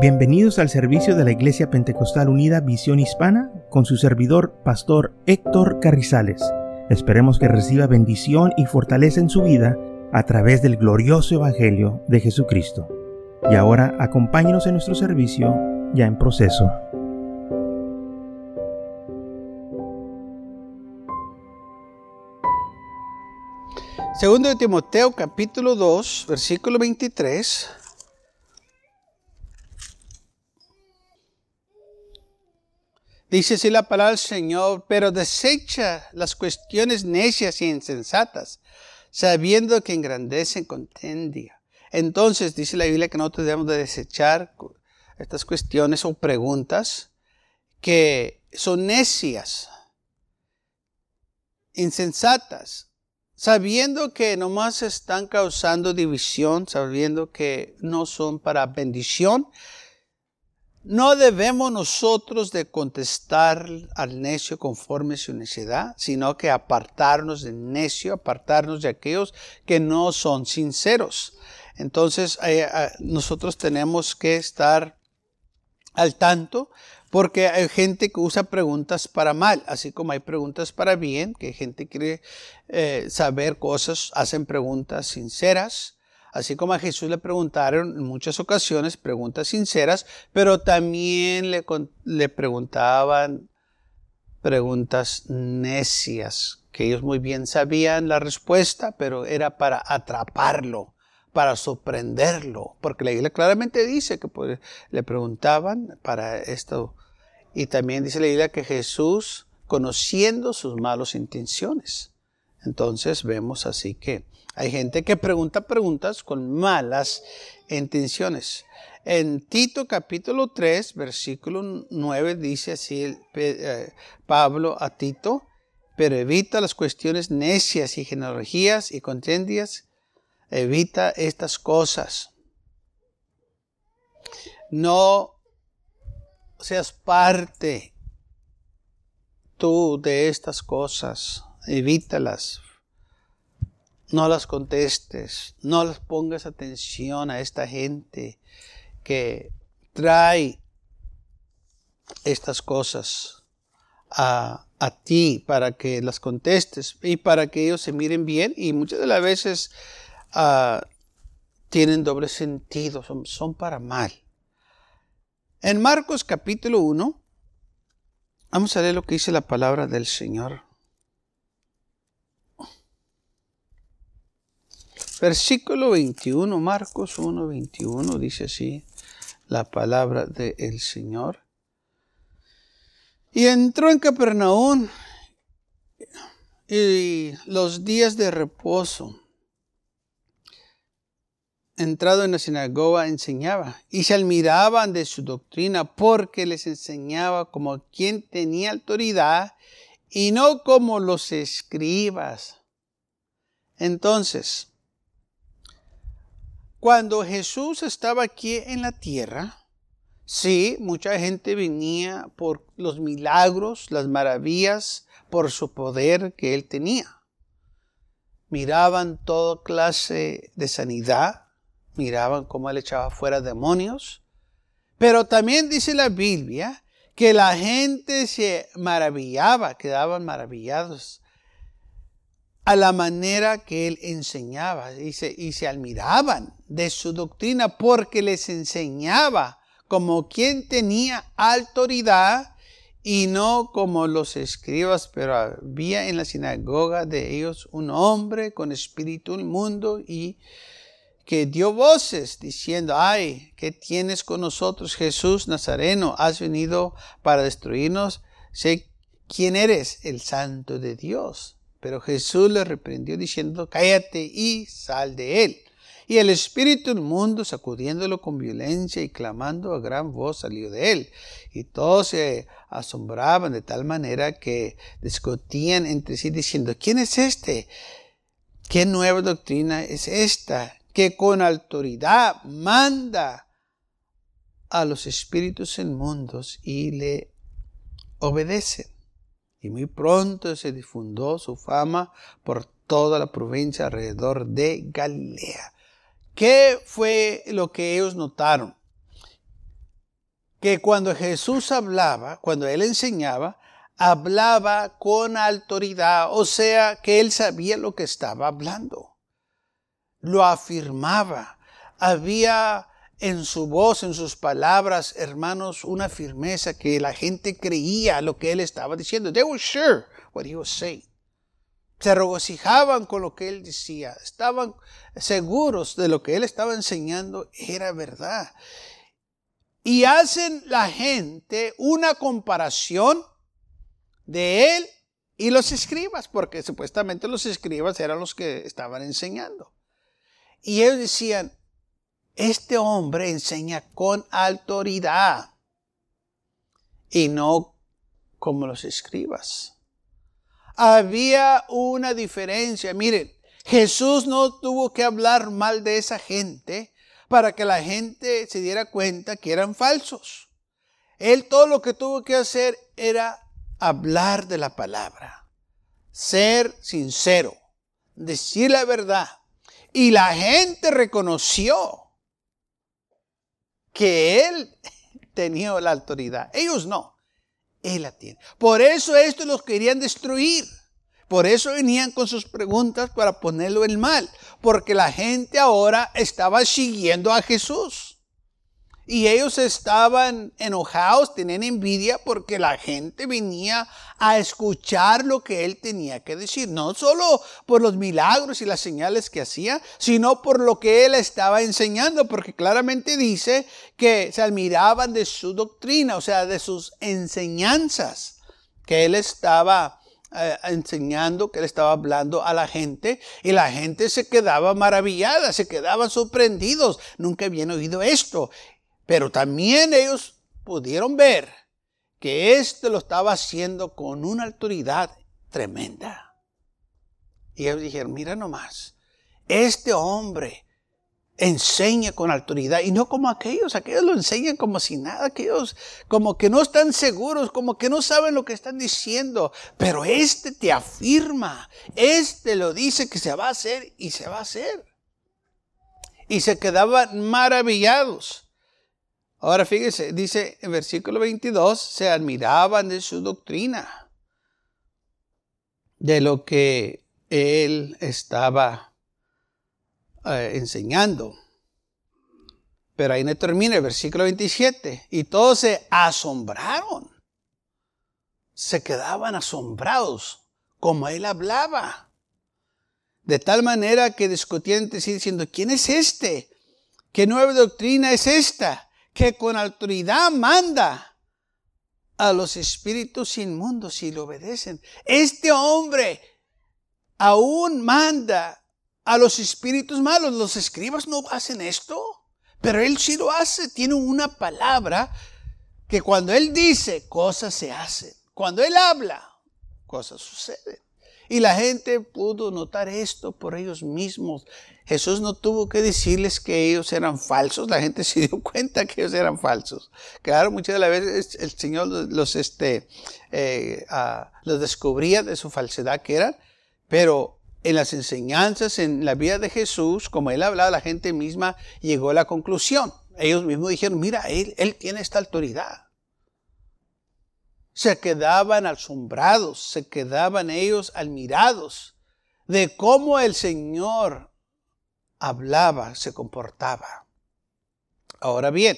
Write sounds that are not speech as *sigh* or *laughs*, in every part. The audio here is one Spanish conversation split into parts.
Bienvenidos al servicio de la Iglesia Pentecostal Unida Visión Hispana con su servidor, Pastor Héctor Carrizales. Esperemos que reciba bendición y fortaleza en su vida a través del glorioso Evangelio de Jesucristo. Y ahora acompáñenos en nuestro servicio ya en proceso. Segundo de Timoteo capítulo 2, versículo 23 Dice así la palabra del Señor, pero desecha las cuestiones necias y insensatas, sabiendo que engrandecen contendia. Entonces dice la Biblia que nosotros debemos de desechar estas cuestiones o preguntas que son necias, insensatas, sabiendo que nomás están causando división, sabiendo que no son para bendición, no debemos nosotros de contestar al necio conforme su necedad, sino que apartarnos del necio, apartarnos de aquellos que no son sinceros. Entonces eh, eh, nosotros tenemos que estar al tanto porque hay gente que usa preguntas para mal, así como hay preguntas para bien, que gente quiere eh, saber cosas, hacen preguntas sinceras Así como a Jesús le preguntaron en muchas ocasiones preguntas sinceras, pero también le, le preguntaban preguntas necias, que ellos muy bien sabían la respuesta, pero era para atraparlo, para sorprenderlo, porque la Biblia claramente dice que pues, le preguntaban para esto. Y también dice la Biblia que Jesús, conociendo sus malas intenciones. Entonces vemos así que hay gente que pregunta preguntas con malas intenciones. En Tito capítulo 3, versículo 9 dice así eh, Pablo a Tito, pero evita las cuestiones necias y genealogías y contendias, evita estas cosas. No seas parte tú de estas cosas, evítalas, no las contestes, no les pongas atención a esta gente que trae estas cosas a, ti para que las contestes y para que ellos se miren bien y muchas de las veces ah, tienen doble sentido, son, son para mal. En Marcos capítulo 1, vamos a leer lo que dice la palabra del Señor. Versículo 21, Marcos 1, 21, dice así la palabra del Señor. Y entró en Capernaum y los días de reposo, entrado en la sinagoga, enseñaba y se admiraban de su doctrina porque les enseñaba como quien tenía autoridad y no como los escribas. Entonces, cuando Jesús estaba aquí en la tierra, sí, mucha gente venía por los milagros, las maravillas, por su poder que él tenía. Miraban toda clase de sanidad, miraban cómo él echaba fuera demonios, pero también dice la Biblia que la gente se maravillaba, quedaban maravillados a la manera que él enseñaba y se, y se admiraban de su doctrina porque les enseñaba como quien tenía autoridad y no como los escribas, pero había en la sinagoga de ellos un hombre con espíritu inmundo y que dio voces diciendo, ay, ¿qué tienes con nosotros, Jesús Nazareno? Has venido para destruirnos. Sé quién eres, el santo de Dios. Pero Jesús le reprendió diciendo, cállate y sal de él. Y el espíritu mundo sacudiéndolo con violencia y clamando a gran voz, salió de él. Y todos se asombraban de tal manera que discutían entre sí diciendo, ¿quién es este? ¿Qué nueva doctrina es esta? Que con autoridad manda a los espíritus inmundos y le obedecen. Y muy pronto se difundió su fama por toda la provincia alrededor de Galilea. ¿Qué fue lo que ellos notaron? que cuando Jesús hablaba, cuando él enseñaba, hablaba con autoridad, o sea, que él sabía lo que estaba hablando. Lo afirmaba. Había en su voz, en sus palabras, hermanos, una firmeza que la gente creía lo que él estaba diciendo. They were sure what he was saying. Se regocijaban con lo que él decía. Estaban seguros de lo que él estaba enseñando era verdad. Y hacen la gente una comparación de él y los escribas, porque supuestamente los escribas eran los que estaban enseñando. Y ellos decían, este hombre enseña con autoridad y no como los escribas. Había una diferencia. Miren, Jesús no tuvo que hablar mal de esa gente para que la gente se diera cuenta que eran falsos. Él todo lo que tuvo que hacer era hablar de la palabra, ser sincero, decir la verdad. Y la gente reconoció que él *laughs* tenía la autoridad. Ellos no. Él la tiene. Por eso estos los querían destruir. Por eso venían con sus preguntas para ponerlo en mal. Porque la gente ahora estaba siguiendo a Jesús. Y ellos estaban enojados, tenían envidia porque la gente venía a escuchar lo que él tenía que decir. No solo por los milagros y las señales que hacía, sino por lo que él estaba enseñando. Porque claramente dice que se admiraban de su doctrina, o sea, de sus enseñanzas que él estaba eh, enseñando, que él estaba hablando a la gente y la gente se quedaba maravillada, se quedaban sorprendidos. Nunca habían oído esto. Pero también ellos pudieron ver que éste lo estaba haciendo con una autoridad tremenda. Y ellos dijeron, mira nomás, este hombre enseña con autoridad y no como aquellos, aquellos lo enseñan como si nada, aquellos como que no están seguros, como que no saben lo que están diciendo, pero este te afirma, este lo dice que se va a hacer y se va a hacer. Y se quedaban maravillados. Ahora fíjese, dice en versículo 22, se admiraban de su doctrina, de lo que él estaba eh, enseñando. Pero ahí no termina el versículo 27. Y todos se asombraron. Se quedaban asombrados como él hablaba. De tal manera que discutían diciendo, ¿quién es este? ¿Qué nueva doctrina es esta? Que con autoridad manda a los espíritus inmundos y le obedecen. Este hombre aún manda a los espíritus malos. Los escribas no hacen esto, pero él sí lo hace. Tiene una palabra que cuando él dice, cosas se hacen. Cuando él habla, cosas suceden. Y la gente pudo notar esto por ellos mismos. Jesús no tuvo que decirles que ellos eran falsos, la gente *laughs* se dio cuenta que ellos eran falsos. Claro, muchas de las veces el Señor los, este, eh, ah, los descubría de su falsedad que eran, pero en las enseñanzas, en la vida de Jesús, como él hablaba, la gente misma llegó a la conclusión. Ellos mismos dijeron, mira, él, él tiene esta autoridad se quedaban asombrados, se quedaban ellos admirados de cómo el Señor hablaba, se comportaba. Ahora bien,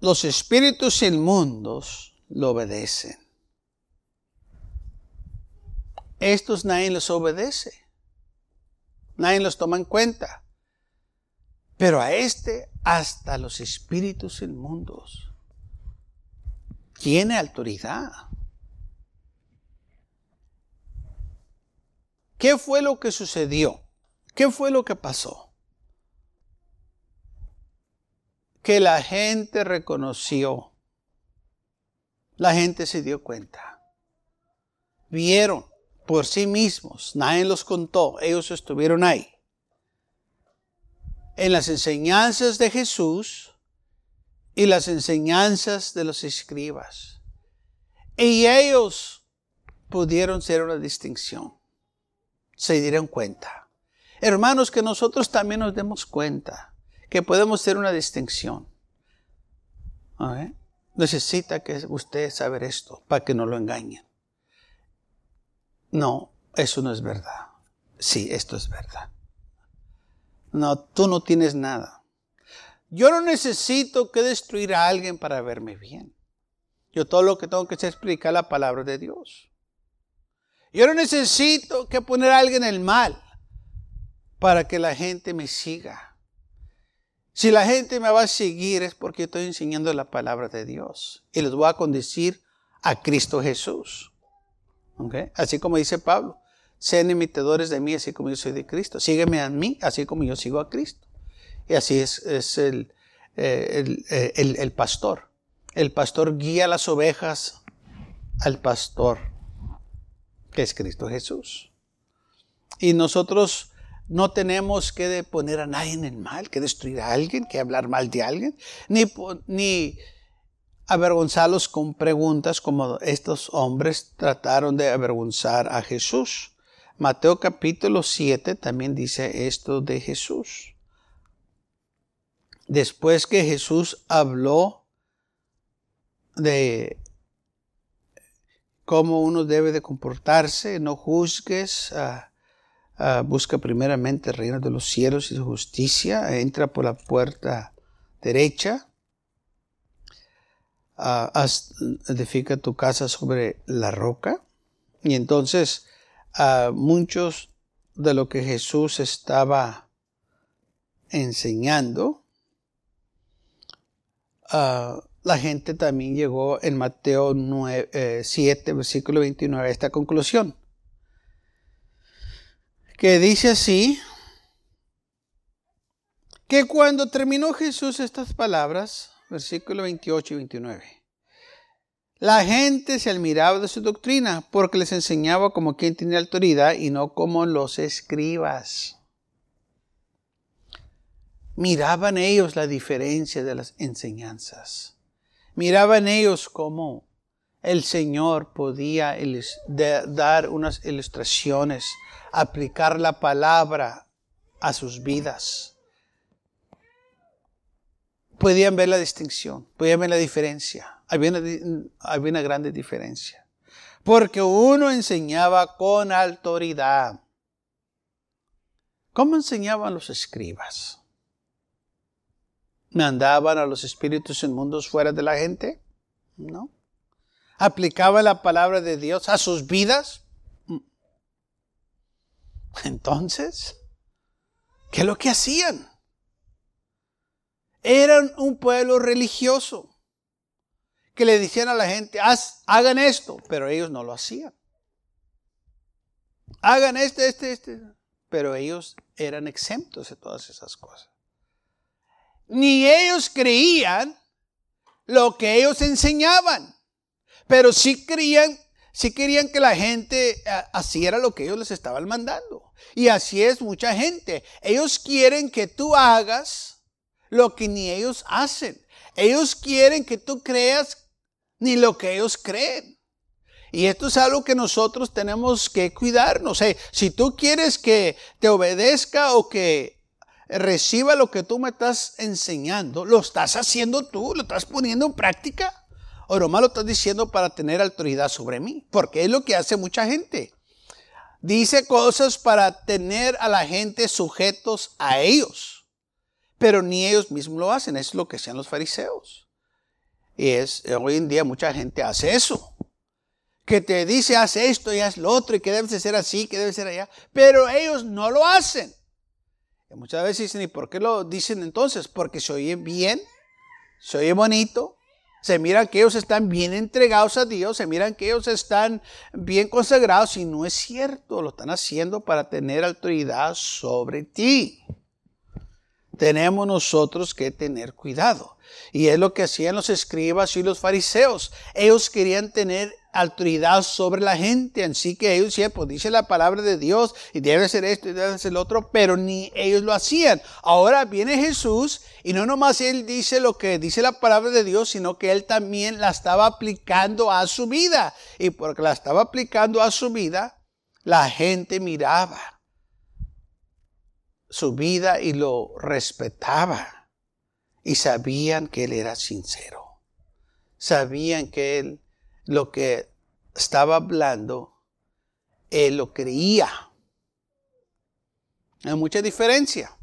los espíritus inmundos lo obedecen. Estos nadie los obedece. Nadie los toma en cuenta. Pero a este, hasta los espíritus inmundos tiene autoridad. ¿Qué fue lo que sucedió? ¿Qué fue lo que pasó? Que la gente reconoció. La gente se dio cuenta. Vieron por sí mismos. Nadie los contó. Ellos estuvieron ahí. En las enseñanzas de Jesús y las enseñanzas de los escribas. Y ellos pudieron ser una distinción. Se dieron cuenta. Hermanos, que nosotros también nos demos cuenta que podemos ser una distinción. Necesita que usted saber esto para que no lo engañen. No, eso no es verdad. Sí, esto es verdad. No, tú no tienes nada. Yo no necesito que destruir a alguien para verme bien. Yo todo lo que tengo que hacer es explicar la palabra de Dios. Yo no necesito que poner a alguien en el mal para que la gente me siga. Si la gente me va a seguir es porque estoy enseñando la palabra de Dios y les voy a conducir a Cristo Jesús. Así como dice Pablo, sean imitadores de mí así como yo soy de Cristo. Sígueme a mí así como yo sigo a Cristo. Y así es, el, eh, eh, el, el pastor. El pastor guía las ovejas al pastor, que es Cristo Jesús. Y nosotros no tenemos que poner a nadie en el mal, que destruir a alguien, que hablar mal de alguien, ni, ni avergonzarlos con preguntas como estos hombres trataron de avergonzar a Jesús. Mateo capítulo 7 también dice esto de Jesús. Después que Jesús habló de cómo uno debe de comportarse, no juzgues, ah, ah, busca primeramente el reino de los cielos y su justicia, entra por la puerta derecha, uh, edifica tu casa sobre la roca. Y entonces muchos de lo que Jesús estaba enseñando, la gente también llegó en Mateo 9, 7, eh, versículo 29 a esta conclusión, que dice así, que cuando terminó Jesús estas palabras, versículo 28 y 29, la gente se admiraba de su doctrina porque les enseñaba como quien tiene autoridad y no como los escribas. Miraban ellos la diferencia de las enseñanzas. Miraban ellos cómo el Señor podía dar unas ilustraciones, aplicar la palabra a sus vidas. Podían ver la distinción, podían ver la diferencia había una, grande diferencia. Porque uno enseñaba con autoridad. ¿Cómo enseñaban los escribas? ¿Mandaban a los espíritus mundos fuera de la gente? No. ¿Aplicaban la palabra de Dios a sus vidas? Entonces, ¿qué es lo que hacían? Eran un pueblo religioso que le decían a la gente, hagan esto, pero ellos no lo hacían. Hagan este, este, este. Pero ellos eran exentos de todas esas cosas. Ni ellos creían lo que ellos enseñaban, pero sí creían, sí querían que la gente eh, hiciera lo que ellos les estaban mandando. Y así es mucha gente. Ellos quieren que tú hagas lo que ni ellos hacen. Ellos quieren que tú creas ni lo que ellos creen. Y esto es algo que nosotros tenemos que cuidarnos. si tú quieres que te obedezca o que reciba lo que tú me estás enseñando, lo estás haciendo tú, lo estás poniendo en práctica. O nomás lo estás diciendo para tener autoridad sobre mí. Porque es lo que hace mucha gente. Dice cosas para tener a la gente sujetos a ellos. Pero ni ellos mismos lo hacen. Es lo que hacían los fariseos. Y es, hoy en día mucha gente hace eso. Que te dice, haz esto y haz lo otro, y que debes de ser así, que debe ser allá. Pero ellos no lo hacen. Muchas veces dicen, ¿y por qué lo dicen entonces? Porque se oye bien, se oye bonito, se miran que ellos están bien entregados a Dios, se miran que ellos están bien consagrados y no es cierto, lo están haciendo para tener autoridad sobre ti. Tenemos nosotros que tener cuidado. Y es lo que hacían los escribas y los fariseos. Ellos querían tener autoridad sobre la gente. Así que ellos decían, pues dice la palabra de Dios y debe ser esto y debe ser lo otro, pero ni ellos lo hacían. Ahora viene Jesús y no nomás él dice lo que dice la palabra de Dios, sino que él también la estaba aplicando a su vida. Y porque la estaba aplicando a su vida, la gente miraba su vida y lo respetaba y sabían que él era sincero. sabían que él lo que estaba hablando, él lo creía. Hay mucha diferencia.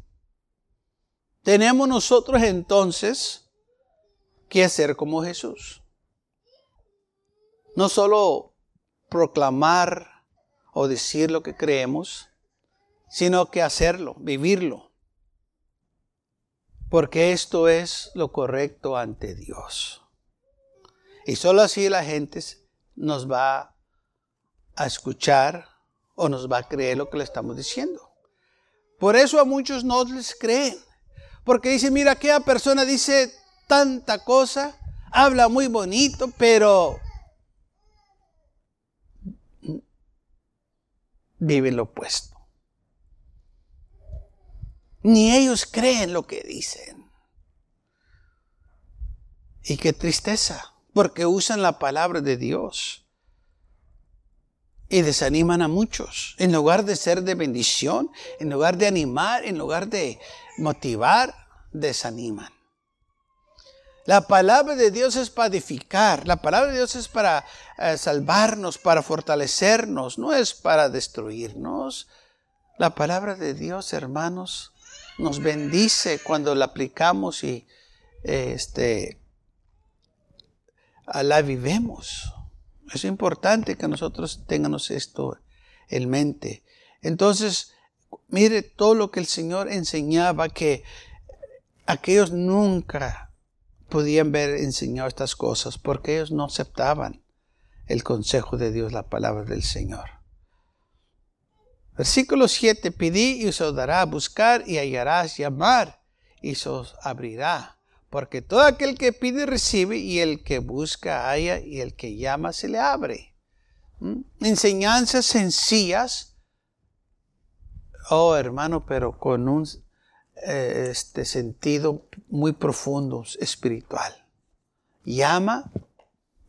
Tenemos nosotros entonces que hacer como Jesús. No solo proclamar o decir lo que creemos, sino que hacerlo, vivirlo. Porque esto es lo correcto ante Dios. Y solo así la gente nos va a escuchar o nos va a creer lo que le estamos diciendo. Por eso a muchos no les creen. Porque dicen, mira, aquella persona dice tanta cosa, habla muy bonito, pero vive lo opuesto. Ni ellos creen lo que dicen. Y qué tristeza, porque usan la palabra de Dios y desaniman a muchos. En lugar de ser de bendición, en lugar de animar, en lugar de motivar, desaniman. La palabra de Dios es para edificar, la palabra de Dios es para eh, salvarnos, para fortalecernos, no es para destruirnos. La palabra de Dios, hermanos, nos bendice cuando la aplicamos y este, la vivemos. Es importante que nosotros tengamos esto en mente. Entonces, mire todo lo que el Señor enseñaba, que aquellos nunca podían ver enseñado estas cosas porque ellos no aceptaban el consejo de Dios, la palabra del Señor. Versículo 7, pedí y os dará, buscar y hallarás, llamar y se os abrirá. Porque todo aquel que pide recibe y el que busca halla y el que llama se le abre. ¿Mm? Enseñanzas sencillas. Oh hermano, pero con un eh, este sentido muy profundo, espiritual. Llama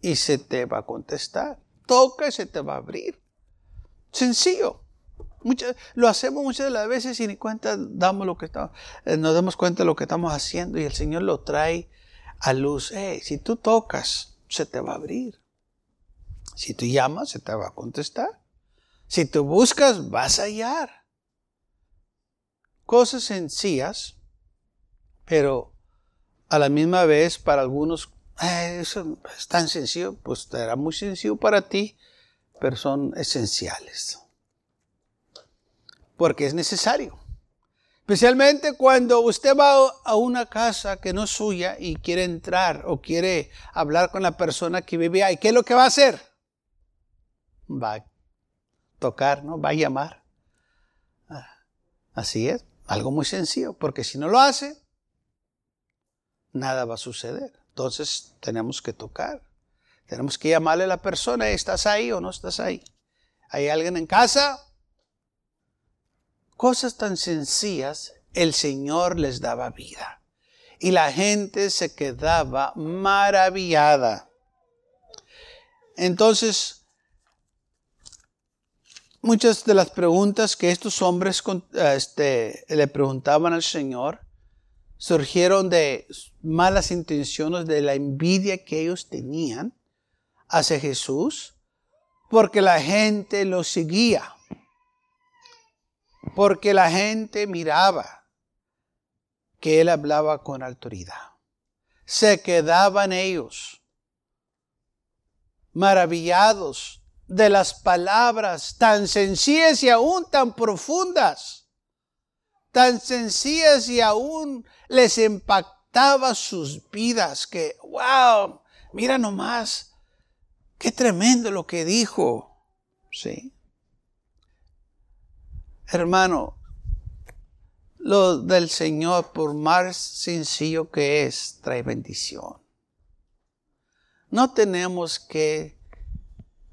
y se te va a contestar. Toca y se te va a abrir. Sencillo. Lo hacemos muchas de las veces y ni cuenta damos lo que estamos, eh, nos damos cuenta de lo que estamos haciendo y el Señor lo trae a luz. si tú tocas, se te va a abrir. Si tú llamas, se te va a contestar. Si tú buscas, vas a hallar. Cosas sencillas, pero a la misma vez para algunos, eso es tan sencillo, pues será muy sencillo para ti, pero son esenciales. Porque es necesario. Especialmente cuando usted va a una casa que no es suya y quiere entrar o quiere hablar con la persona que vive ahí. ¿Qué es lo que va a hacer? Va a tocar, ¿no? Va a llamar. Ah, así es. Algo muy sencillo, porque si no lo hace, nada va a suceder. Entonces tenemos que tocar. Tenemos que llamarle a la persona, ¿estás ahí o no estás ahí? ¿Hay alguien en casa? Cosas tan sencillas, el Señor les daba vida. Y la gente se quedaba maravillada. Entonces, muchas de las preguntas que estos hombres este, le preguntaban al Señor surgieron de malas intenciones, de la envidia que ellos tenían hacia Jesús, porque la gente lo seguía, porque la gente miraba que él hablaba con autoridad. Se quedaban ellos maravillados de las palabras tan sencillas y aún tan profundas, tan sencillas y aún les impactaba sus vidas, que, wow, mira nomás, qué tremendo lo que dijo. Sí. Hermano, lo del Señor, por más sencillo que es, trae bendición. No tenemos que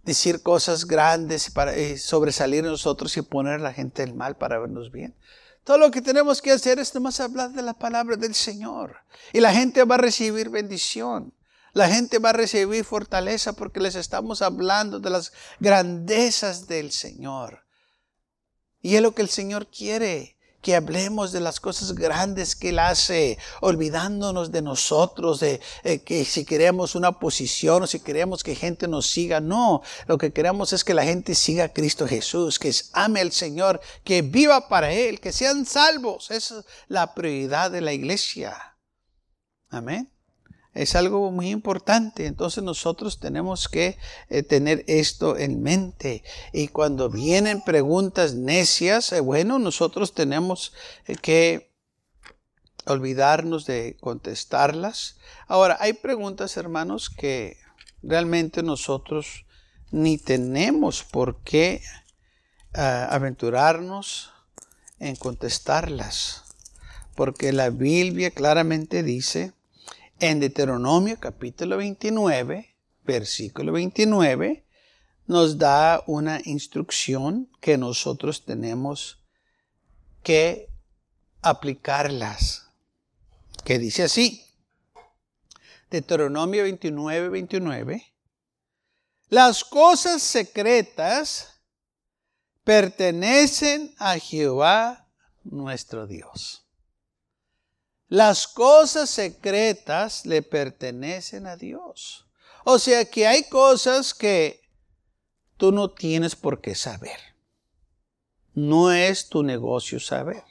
decir cosas grandes para eh, sobresalir nosotros y poner a la gente el mal para vernos bien. Todo lo que tenemos que hacer es nomás hablar de la palabra del Señor. Y la gente va a recibir bendición. La gente va a recibir fortaleza porque les estamos hablando de las grandezas del Señor. Y es lo que el Señor quiere, que hablemos de las cosas grandes que Él hace, olvidándonos de nosotros, de eh, que si queremos una posición o si queremos que gente nos siga. No, lo que queremos es que la gente siga a Cristo Jesús, que ame al Señor, que viva para Él, que sean salvos. Esa es la prioridad de la iglesia. Amén. Es algo muy importante. Entonces nosotros tenemos que eh, tener esto en mente. Y cuando vienen preguntas necias, eh, bueno, nosotros tenemos eh, que olvidarnos de contestarlas. Ahora, hay preguntas, hermanos, que realmente nosotros ni tenemos por qué ah, aventurarnos en contestarlas. Porque la Biblia claramente dice, en Deuteronomio capítulo 29, versículo 29, nos da una instrucción que nosotros tenemos que aplicarlas. Que dice así. Deuteronomio 29, 29. Las cosas secretas pertenecen a Jehová nuestro Dios. Las cosas secretas le pertenecen a Dios. O sea que hay cosas que tú no tienes por qué saber. No es tu negocio saber.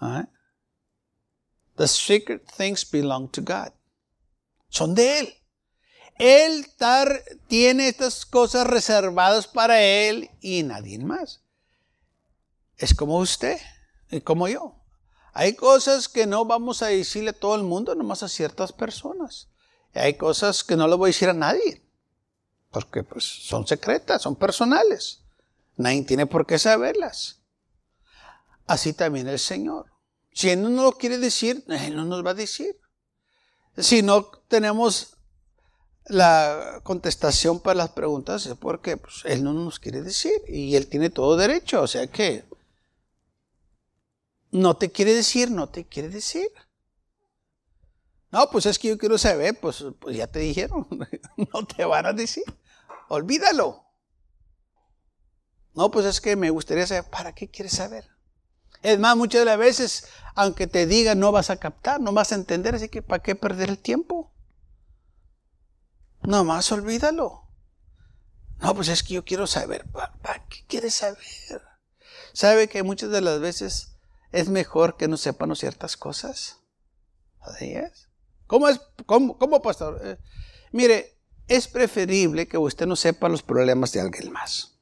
¿Ah? The secret things belong to God. Son de Él. Él tiene estas cosas reservadas para Él y nadie más. Es como usted y como yo. Hay cosas que no vamos a decirle a todo el mundo, nomás a ciertas personas. Hay cosas que no le voy a decir a nadie, porque pues, son secretas, son personales. Nadie tiene por qué saberlas. Así también el Señor. Si Él no nos lo quiere decir, Él no nos va a decir. Si no tenemos la contestación para las preguntas, es porque pues, Él no nos quiere decir y Él tiene todo derecho. O sea que no te quiere decir, no te quiere decir. No, pues es que yo quiero saber, pues, pues ya te dijeron, *laughs* no te van a decir. Olvídalo. No, pues es que me gustaría saber, ¿para qué quieres saber? Es más, muchas de las veces, aunque te digan, no vas a captar, no vas a entender, así que ¿para qué perder el tiempo? Nomás olvídalo. No, pues es que yo quiero saber, ¿para, qué quieres saber? Sabe que muchas de las veces es mejor que no sepamos ciertas cosas. Así es. ¿Cómo es? ¿Cómo, cómo pastor? Eh, mire, es preferible que usted no sepa los problemas de alguien más.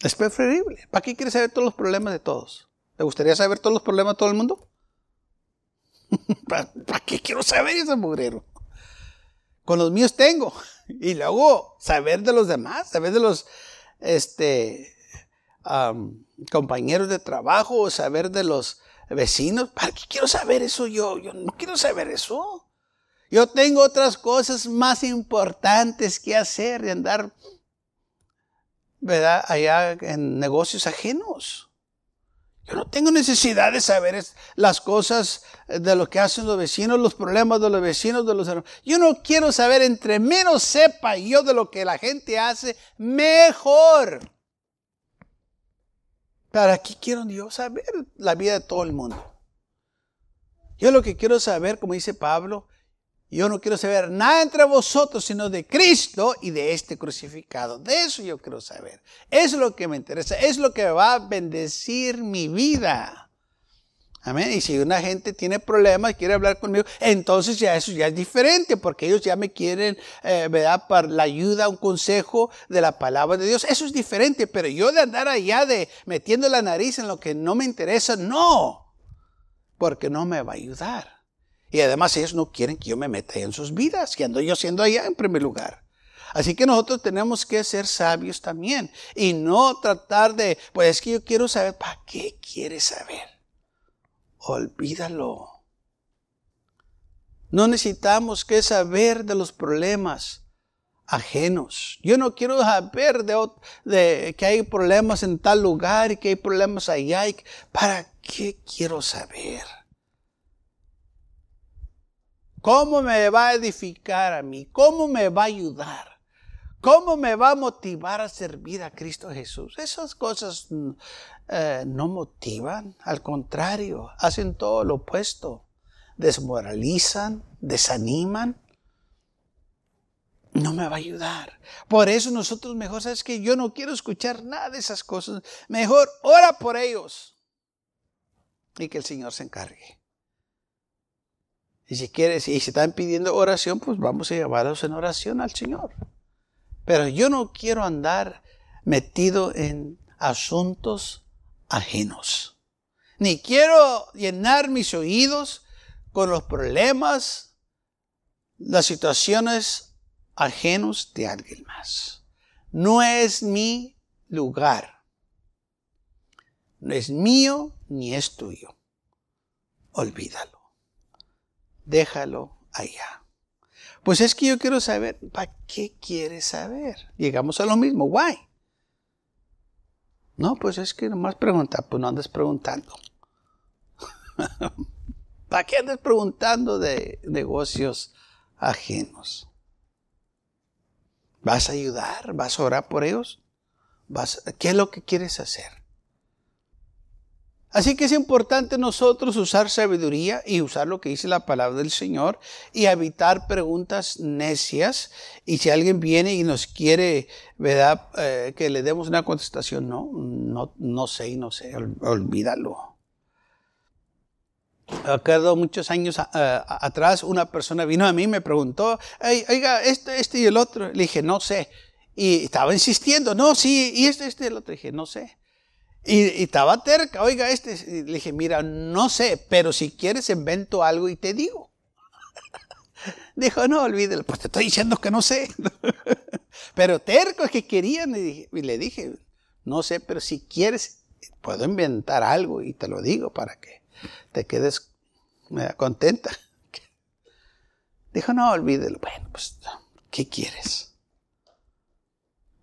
Es preferible. ¿Para qué quiere saber todos los problemas de todos? ¿Le gustaría saber todos los problemas de todo el mundo? *laughs* ¿Para, qué quiero saber ese mugrero? Con los míos tengo. *laughs* Y luego saber de los demás, saber de los, este, compañeros de trabajo, saber de los vecinos. ¿Para qué quiero saber eso yo? Yo no quiero saber eso. Yo tengo otras cosas más importantes que hacer de andar, ¿verdad? Allá en negocios ajenos. Yo no tengo necesidad de saber las cosas de lo que hacen los vecinos, los problemas de los vecinos, de los hermanos. Yo no quiero saber, entre menos sepa yo de lo que la gente hace, mejor. ¿Para qué quiero yo saber la vida de todo el mundo? Yo lo que quiero saber, como dice Pablo, yo no quiero saber nada entre vosotros, sino de Cristo y de este crucificado. De eso yo quiero saber. Es lo que me interesa. Es lo que va a bendecir mi vida. Amén. Y si una gente tiene problemas, quiere hablar conmigo, entonces ya eso ya es diferente, porque ellos ya me quieren, eh, ¿verdad? Para la ayuda, un consejo de la palabra de Dios. Eso es diferente, pero yo de andar allá de metiendo la nariz en lo que no me interesa, no, porque no me va a ayudar. Y además ellos no quieren que yo me meta en sus vidas, que ando yo siendo allá en primer lugar. Así que nosotros tenemos que ser sabios también y no tratar de, pues es que yo quiero saber, ¿para qué quieres saber? Olvídalo. No necesitamos que saber de los problemas ajenos. Yo no quiero saber de, de, que hay problemas en tal lugar y que hay problemas allá. ¿Para qué quiero saber? ¿Cómo me va a edificar a mí? ¿Cómo me va a ayudar? ¿Cómo me va a motivar a servir a Cristo Jesús? Esas cosas mm, eh, no motivan, al contrario, hacen todo lo opuesto. Desmoralizan, desaniman. No me va a ayudar. Por eso nosotros mejor, sabes que yo no quiero escuchar nada de esas cosas. Mejor ora por ellos y que el Señor se encargue. Y si quieres, y si están pidiendo oración, pues vamos a llevarlos en oración al Señor. Pero yo no quiero andar metido en asuntos ajenos. Ni quiero llenar mis oídos con los problemas, las situaciones ajenos de alguien más. No es mi lugar. No es mío ni es tuyo. Olvídalo. Déjalo allá. Pues es que yo quiero saber, ¿para qué quieres saber? Llegamos a lo mismo, why? No, pues es que nomás pregunta, pues no andes preguntando. *laughs* ¿Para qué andes preguntando de negocios ajenos? ¿Vas a ayudar? ¿Vas a orar por ellos? ¿Vas, ¿Qué es lo que quieres hacer? Así que es importante nosotros usar sabiduría y usar lo que dice la palabra del Señor y evitar preguntas necias. Y si alguien viene y nos quiere, ¿verdad? Eh, que le demos una contestación, no, no, no sé, no sé, olvídalo. Acuerdo muchos años atrás, una persona vino a mí y me preguntó, oiga, este, este y el otro. Le dije, no sé. Y estaba insistiendo, no, sí, y este, este y el otro. Le dije, no sé. Y, estaba terca, oiga, este, le dije, mira, no sé, pero si quieres invento algo y te digo. *laughs* Dijo, no, olvídelo, pues te estoy diciendo que no sé. *laughs* pero terco es que querían, y, le dije, no sé, pero si quieres, puedo inventar algo y te lo digo para que te quedes contenta. *laughs* Dijo, no, olvídelo. Bueno, pues, ¿qué quieres?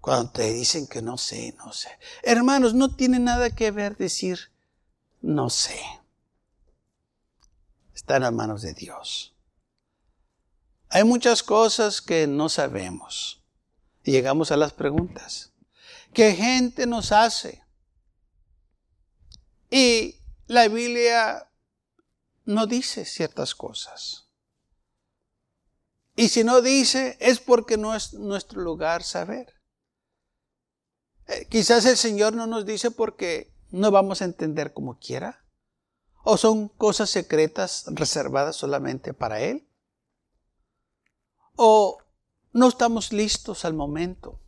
Cuando te dicen que no sé, no sé. Hermanos, no tiene nada que ver decir no sé. Está en las manos de Dios. Hay muchas cosas que no sabemos. Y llegamos a las preguntas. ¿Qué gente nos hace? Y la Biblia no dice ciertas cosas. Y si no dice, es porque no es nuestro lugar saber. Eh, quizás el Señor no nos dice porque no vamos a entender como quiera. ¿O son cosas secretas reservadas solamente para Él? ¿O no estamos listos al momento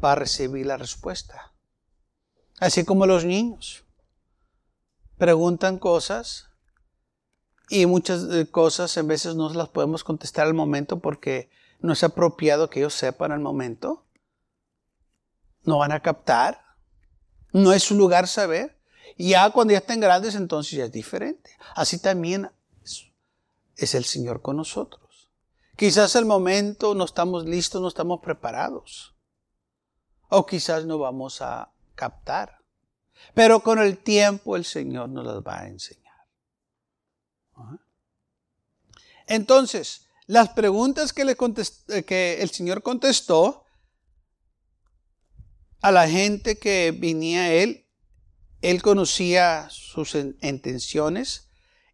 para recibir la respuesta? Así como los niños preguntan cosas y muchas eh, cosas en veces no las podemos contestar al momento porque no es apropiado que ellos sepan al momento no van a captar, no es su lugar saber. Y ya cuando ya estén grandes, entonces ya es diferente. Así también es el Señor con nosotros. Quizás el momento no estamos listos, no estamos preparados. O quizás no vamos a captar. Pero con el tiempo el Señor nos las va a enseñar. Entonces, las preguntas que, que el Señor contestó a la gente que venía a él, él conocía sus intenciones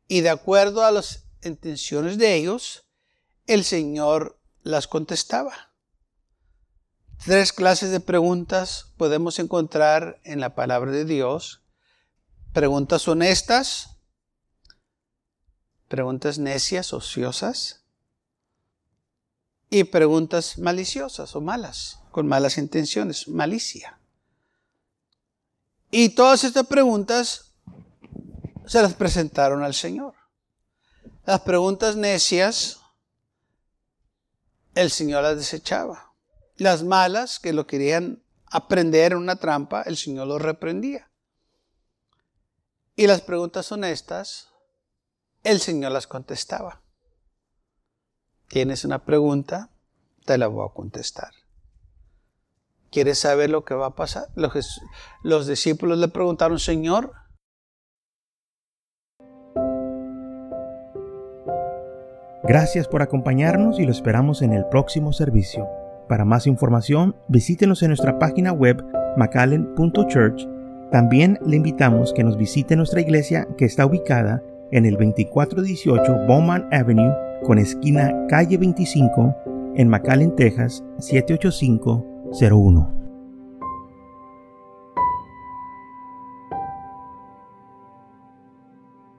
y de acuerdo a las intenciones de ellos, el Señor las contestaba. Tres clases de preguntas podemos encontrar en la palabra de Dios. Preguntas honestas, preguntas necias, ociosas y preguntas maliciosas o malas con malas intenciones, malicia. Y todas estas preguntas se las presentaron al Señor. Las preguntas necias, el Señor las desechaba. Las malas, que lo querían aprender en una trampa, el Señor los reprendía. Y las preguntas honestas, el Señor las contestaba. Tienes una pregunta, te la voy a contestar. ¿Quieres saber lo que va a pasar? Los, los discípulos le preguntaron, Señor, Gracias por acompañarnos y lo esperamos en el próximo servicio. Para más información, visítenos en nuestra página web macallen.church. También le invitamos que nos visite nuestra iglesia que está ubicada en el 2418 Bowman Avenue con esquina calle 25 en McAllen, Texas 78501.